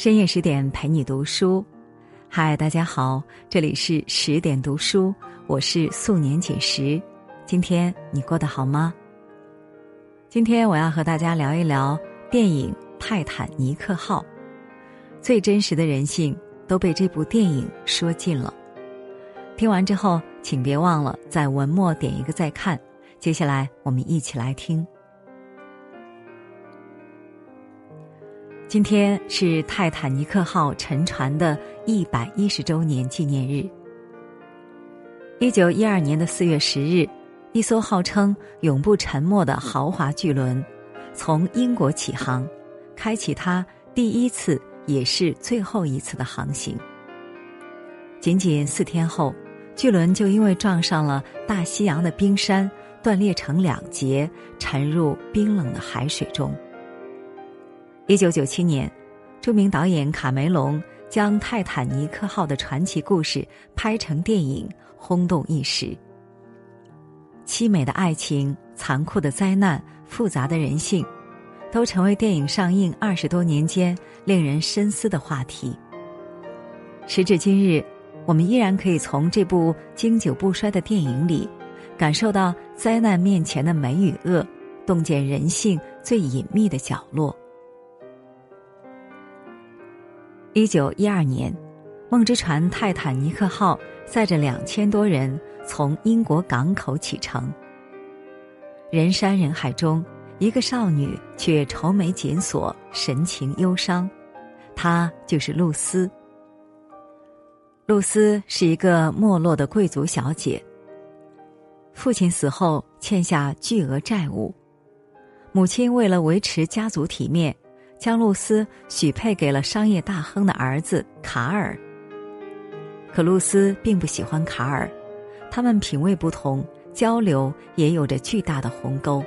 深夜十点陪你读书，嗨，大家好，这里是十点读书，我是素年锦时。今天你过得好吗？今天我要和大家聊一聊电影《泰坦尼克号》，最真实的人性都被这部电影说尽了。听完之后，请别忘了在文末点一个再看。接下来，我们一起来听。今天是泰坦尼克号沉船的一百一十周年纪念日。一九一二年的四月十日，一艘号称永不沉没的豪华巨轮，从英国起航，开启它第一次也是最后一次的航行。仅仅四天后，巨轮就因为撞上了大西洋的冰山，断裂成两截，沉入冰冷的海水中。一九九七年，著名导演卡梅隆将泰坦尼克号的传奇故事拍成电影，轰动一时。凄美的爱情、残酷的灾难、复杂的人性，都成为电影上映二十多年间令人深思的话题。时至今日，我们依然可以从这部经久不衰的电影里，感受到灾难面前的美与恶，洞见人性最隐秘的角落。一九一二年，梦之船泰坦尼克号载着两千多人从英国港口启程。人山人海中，一个少女却愁眉紧锁，神情忧伤。她就是露丝。露丝是一个没落的贵族小姐。父亲死后欠下巨额债务，母亲为了维持家族体面。将露丝许配给了商业大亨的儿子卡尔。可露丝并不喜欢卡尔，他们品味不同，交流也有着巨大的鸿沟。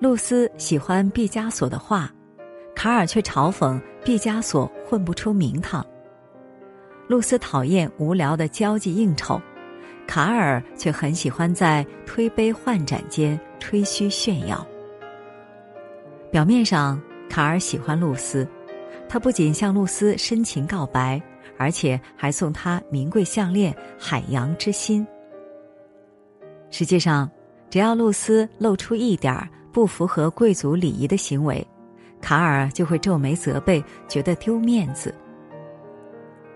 露丝喜欢毕加索的画，卡尔却嘲讽毕加索混不出名堂。露丝讨厌无聊的交际应酬，卡尔却很喜欢在推杯换盏间吹嘘炫耀。表面上。卡尔喜欢露丝，他不仅向露丝深情告白，而且还送她名贵项链“海洋之心”。实际上，只要露丝露出一点儿不符合贵族礼仪的行为，卡尔就会皱眉责备，觉得丢面子。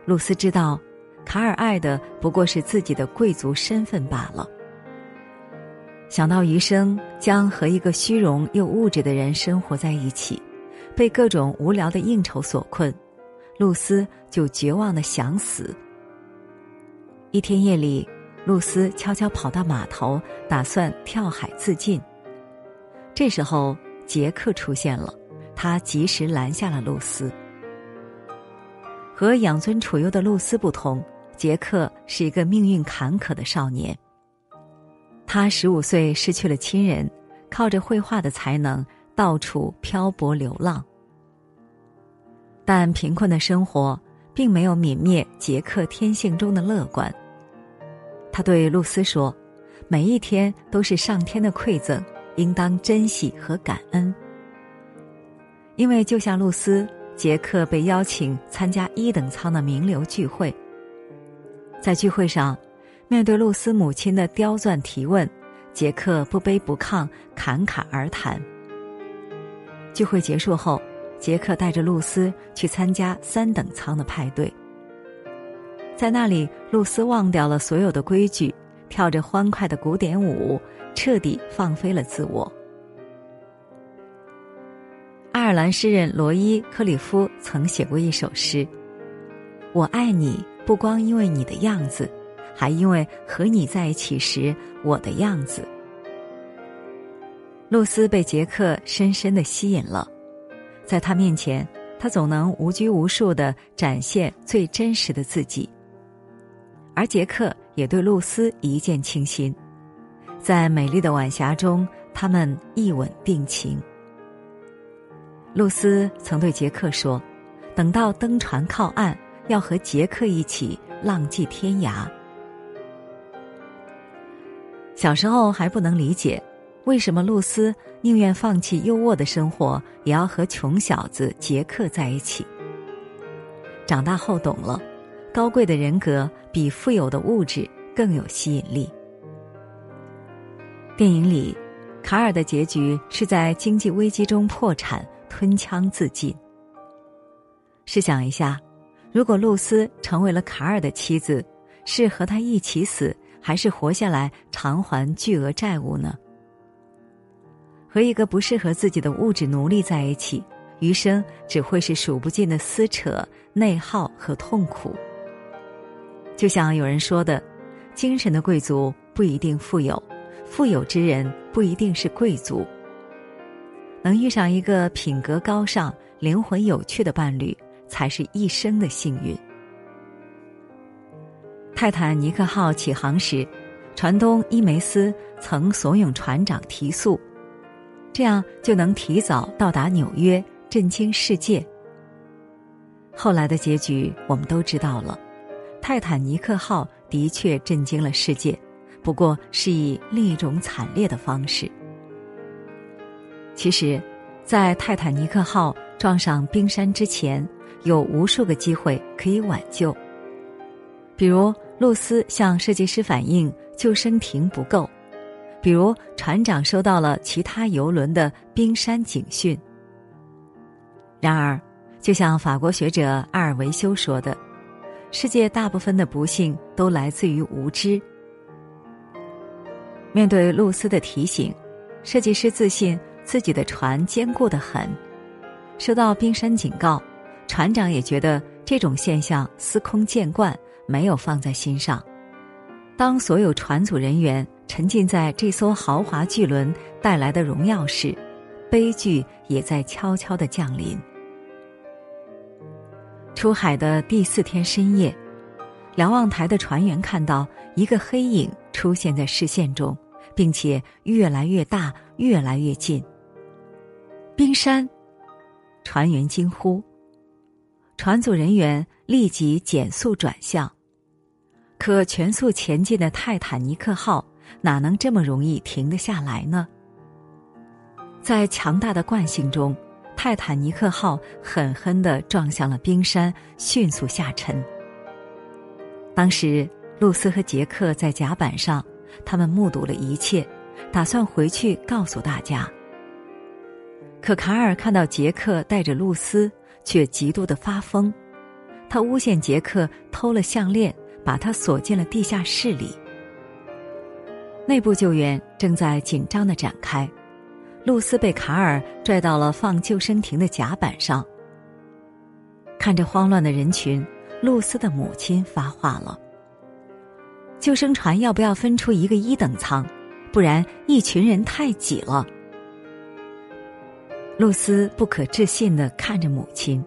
露丝知道，卡尔爱的不过是自己的贵族身份罢了。想到余生将和一个虚荣又物质的人生活在一起。被各种无聊的应酬所困，露丝就绝望的想死。一天夜里，露丝悄悄跑到码头，打算跳海自尽。这时候，杰克出现了，他及时拦下了露丝。和养尊处优的露丝不同，杰克是一个命运坎坷的少年。他十五岁失去了亲人，靠着绘画的才能。到处漂泊流浪，但贫困的生活并没有泯灭杰克天性中的乐观。他对露丝说：“每一天都是上天的馈赠，应当珍惜和感恩。”因为就像露丝，杰克被邀请参加一等舱的名流聚会。在聚会上，面对露丝母亲的刁钻提问，杰克不卑不亢，侃侃而谈。聚会结束后，杰克带着露丝去参加三等舱的派对。在那里，露丝忘掉了所有的规矩，跳着欢快的古典舞，彻底放飞了自我。爱尔兰诗人罗伊·克里夫曾写过一首诗：“我爱你，不光因为你的样子，还因为和你在一起时我的样子。”露丝被杰克深深的吸引了，在他面前，他总能无拘无束的展现最真实的自己。而杰克也对露丝一见倾心，在美丽的晚霞中，他们一吻定情。露丝曾对杰克说：“等到登船靠岸，要和杰克一起浪迹天涯。”小时候还不能理解。为什么露丝宁愿放弃优渥的生活，也要和穷小子杰克在一起？长大后懂了，高贵的人格比富有的物质更有吸引力。电影里，卡尔的结局是在经济危机中破产，吞枪自尽。试想一下，如果露丝成为了卡尔的妻子，是和他一起死，还是活下来偿还巨额债务呢？和一个不适合自己的物质奴隶在一起，余生只会是数不尽的撕扯、内耗和痛苦。就像有人说的：“精神的贵族不一定富有，富有之人不一定是贵族。”能遇上一个品格高尚、灵魂有趣的伴侣。才是一生的幸运。泰坦尼克号起航时，船东伊梅斯曾怂恿船长提速，这样就能提早到达纽约，震惊世界。后来的结局我们都知道了，泰坦尼克号的确震惊了世界，不过是以另一种惨烈的方式。其实，在泰坦尼克号撞上冰山之前。有无数个机会可以挽救，比如露丝向设计师反映救生艇不够，比如船长收到了其他游轮的冰山警讯。然而，就像法国学者阿尔维修说的：“世界大部分的不幸都来自于无知。”面对露丝的提醒，设计师自信自己的船坚固的很，收到冰山警告。船长也觉得这种现象司空见惯，没有放在心上。当所有船组人员沉浸在这艘豪华巨轮带来的荣耀时，悲剧也在悄悄的降临。出海的第四天深夜，瞭望台的船员看到一个黑影出现在视线中，并且越来越大，越来越近。冰山，船员惊呼。船组人员立即减速转向，可全速前进的泰坦尼克号哪能这么容易停得下来呢？在强大的惯性中，泰坦尼克号狠狠的撞向了冰山，迅速下沉。当时，露丝和杰克在甲板上，他们目睹了一切，打算回去告诉大家。可卡尔看到杰克带着露丝。却极度的发疯，他诬陷杰克偷了项链，把他锁进了地下室里。内部救援正在紧张的展开，露丝被卡尔拽到了放救生艇的甲板上。看着慌乱的人群，露丝的母亲发话了：“救生船要不要分出一个一等舱？不然一群人太挤了。”露丝不可置信的看着母亲，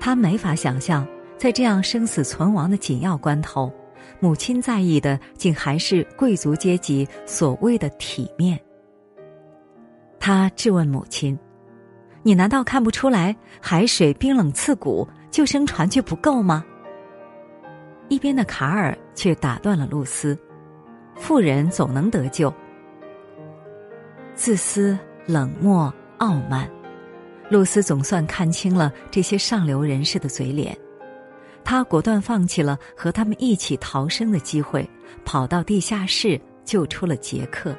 她没法想象，在这样生死存亡的紧要关头，母亲在意的竟还是贵族阶级所谓的体面。他质问母亲：“你难道看不出来海水冰冷刺骨，救生船却不够吗？”一边的卡尔却打断了露丝：“富人总能得救。”自私冷漠。傲慢，露丝总算看清了这些上流人士的嘴脸，他果断放弃了和他们一起逃生的机会，跑到地下室救出了杰克。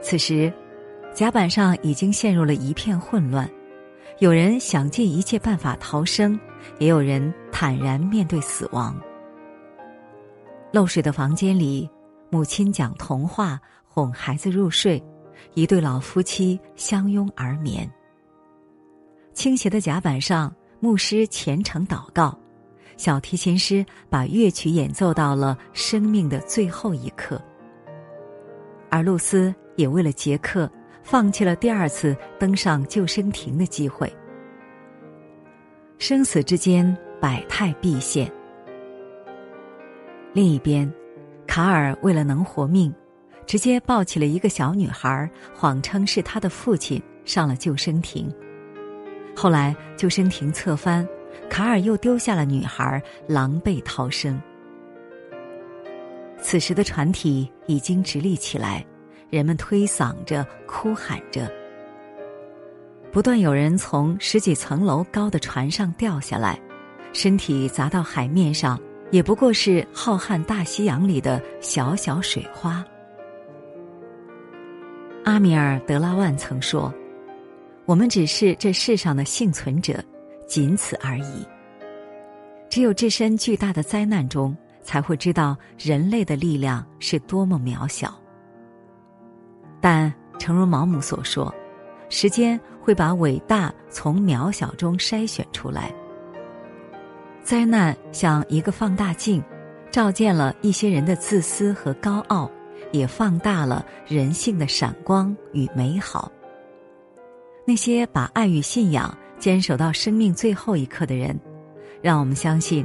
此时，甲板上已经陷入了一片混乱，有人想尽一切办法逃生，也有人坦然面对死亡。漏水的房间里，母亲讲童话哄孩子入睡。一对老夫妻相拥而眠。倾斜的甲板上，牧师虔诚祷告，小提琴师把乐曲演奏到了生命的最后一刻。而露丝也为了杰克，放弃了第二次登上救生艇的机会。生死之间，百态毕现。另一边，卡尔为了能活命。直接抱起了一个小女孩，谎称是他的父亲，上了救生艇。后来救生艇侧翻，卡尔又丢下了女孩，狼狈逃生。此时的船体已经直立起来，人们推搡着、哭喊着。不断有人从十几层楼高的船上掉下来，身体砸到海面上，也不过是浩瀚大西洋里的小小水花。阿米尔·德拉万曾说：“我们只是这世上的幸存者，仅此而已。只有置身巨大的灾难中，才会知道人类的力量是多么渺小。”但诚如毛姆所说。时间会把伟大从渺小中筛选出来。灾难像一个放大镜，照见了一些人的自私和高傲，也放大了人性的闪光与美好。那些把爱与信仰坚守到生命最后一刻的人，让我们相信，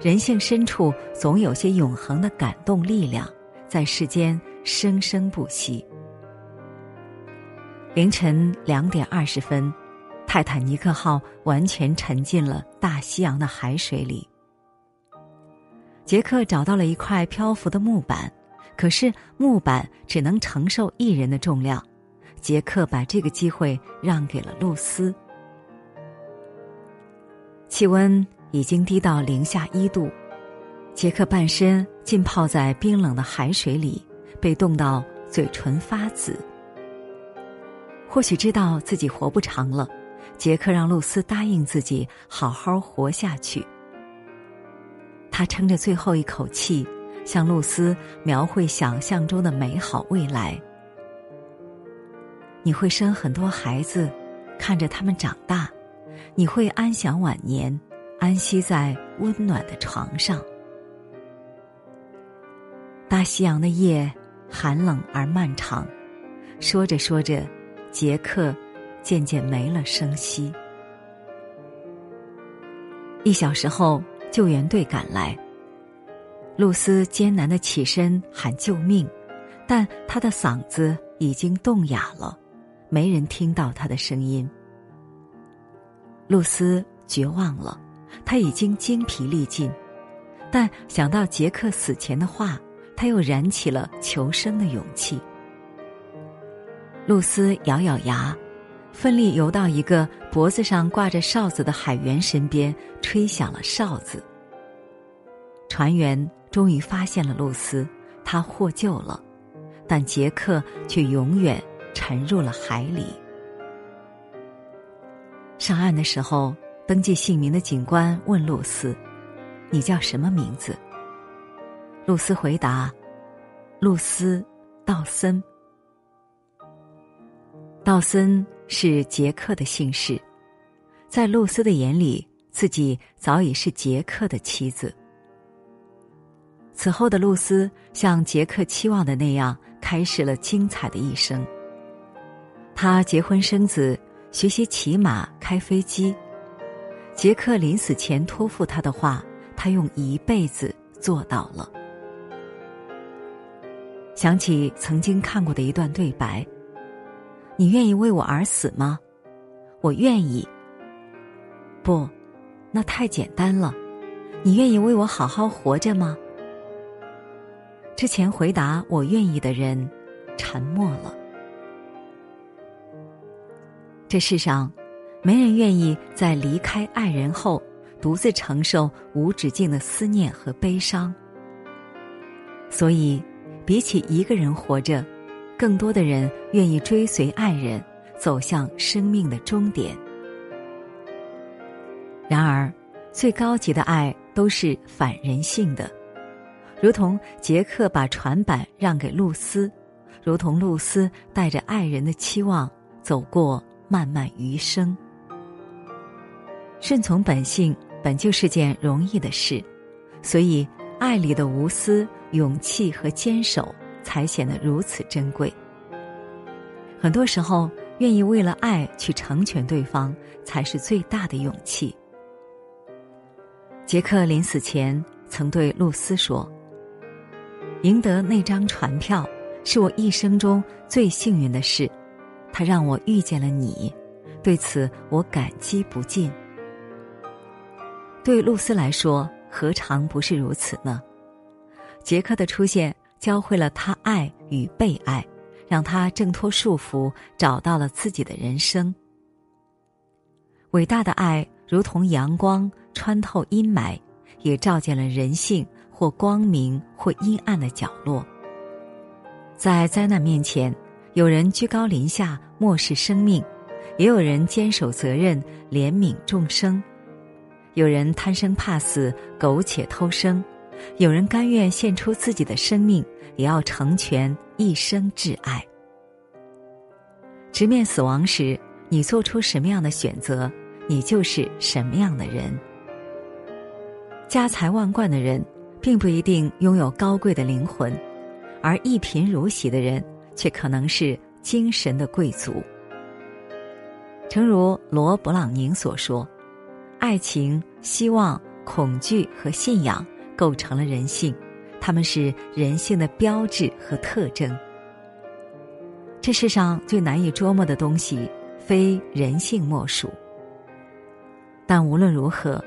人性深处总有些永恒的感动力量，在世间生生不息。凌晨两点二十分，泰坦尼克号完全沉进了大西洋的海水里。杰克找到了一块漂浮的木板，可是木板只能承受一人的重量。杰克把这个机会让给了露丝。气温已经低到零下一度，杰克半身浸泡在冰冷的海水里，被冻到嘴唇发紫。或许知道自己活不长了，杰克让露丝答应自己好好活下去。他撑着最后一口气，向露丝描绘想象中的美好未来。你会生很多孩子，看着他们长大，你会安享晚年，安息在温暖的床上。大西洋的夜寒冷而漫长，说着说着。杰克渐渐没了声息。一小时后，救援队赶来。露丝艰难的起身喊救命，但她的嗓子已经冻哑了，没人听到他的声音。露丝绝望了，她已经精疲力尽，但想到杰克死前的话，她又燃起了求生的勇气。露丝咬咬牙，奋力游到一个脖子上挂着哨子的海员身边，吹响了哨子。船员终于发现了露丝，他获救了，但杰克却永远沉入了海里。上岸的时候，登记姓名的警官问露丝：“你叫什么名字？”露丝回答：“露丝·道森。”道森是杰克的姓氏，在露丝的眼里，自己早已是杰克的妻子。此后的露丝像杰克期望的那样，开始了精彩的一生。他结婚生子，学习骑马、开飞机。杰克临死前托付他的话，他用一辈子做到了。想起曾经看过的一段对白。你愿意为我而死吗？我愿意。不，那太简单了。你愿意为我好好活着吗？之前回答我愿意的人，沉默了。这世上，没人愿意在离开爱人后，独自承受无止境的思念和悲伤。所以，比起一个人活着。更多的人愿意追随爱人，走向生命的终点。然而，最高级的爱都是反人性的，如同杰克把船板让给露丝，如同露丝带着爱人的期望走过漫漫余生。顺从本性本就是件容易的事，所以爱里的无私、勇气和坚守。才显得如此珍贵。很多时候，愿意为了爱去成全对方，才是最大的勇气。杰克临死前曾对露丝说：“赢得那张船票是我一生中最幸运的事，他让我遇见了你，对此我感激不尽。”对露丝来说，何尝不是如此呢？杰克的出现。教会了他爱与被爱，让他挣脱束缚，找到了自己的人生。伟大的爱如同阳光，穿透阴霾，也照见了人性或光明或阴暗的角落。在灾难面前，有人居高临下漠视生命，也有人坚守责任怜悯众生；有人贪生怕死苟且偷生，有人甘愿献出自己的生命，也要成全一生挚爱。直面死亡时，你做出什么样的选择，你就是什么样的人。家财万贯的人，并不一定拥有高贵的灵魂。而一贫如洗的人，却可能是精神的贵族。诚如罗勃朗宁所说：“爱情、希望、恐惧和信仰构成了人性，他们是人性的标志和特征。这世上最难以捉摸的东西，非人性莫属。但无论如何，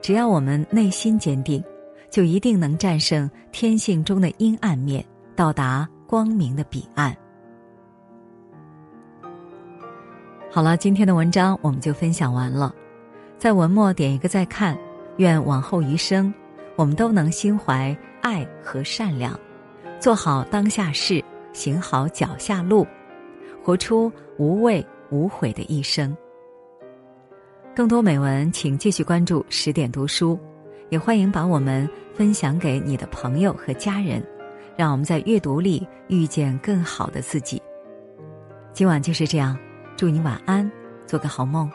只要我们内心坚定，就一定能战胜天性中的阴暗面。”到达光明的彼岸。好了，今天的文章我们就分享完了，在文末点一个再看，愿往后余生，我们都能心怀爱和善良，做好当下事，行好脚下路，活出无畏无悔的一生。更多美文，请继续关注十点读书，也欢迎把我们分享给你的朋友和家人。让我们在阅读里遇见更好的自己。今晚就是这样，祝你晚安，做个好梦。